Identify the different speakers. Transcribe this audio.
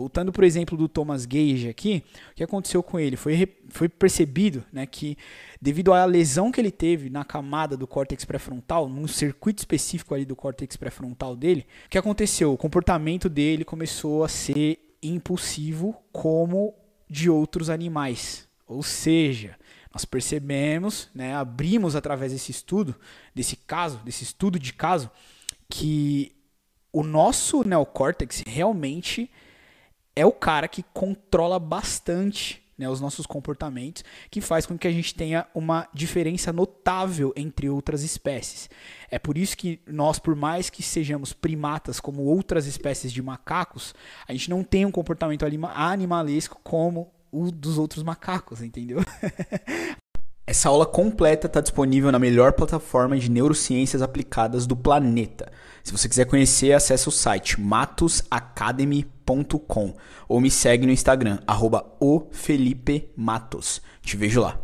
Speaker 1: Voltando para o exemplo do Thomas Gage aqui, o que aconteceu com ele? Foi, foi percebido né, que, devido à lesão que ele teve na camada do córtex pré-frontal, num circuito específico ali do córtex pré-frontal dele, o que aconteceu? O comportamento dele começou a ser impulsivo como de outros animais. Ou seja, nós percebemos, né, abrimos através desse estudo, desse caso, desse estudo de caso, que o nosso neocórtex realmente é o cara que controla bastante né, os nossos comportamentos, que faz com que a gente tenha uma diferença notável entre outras espécies. É por isso que nós, por mais que sejamos primatas como outras espécies de macacos, a gente não tem um comportamento animalesco como o dos outros macacos, entendeu? Essa aula completa está disponível na melhor plataforma de neurociências aplicadas do planeta. Se você quiser conhecer, acesse o site matosacademy.com ou me segue no Instagram, arroba Te vejo lá.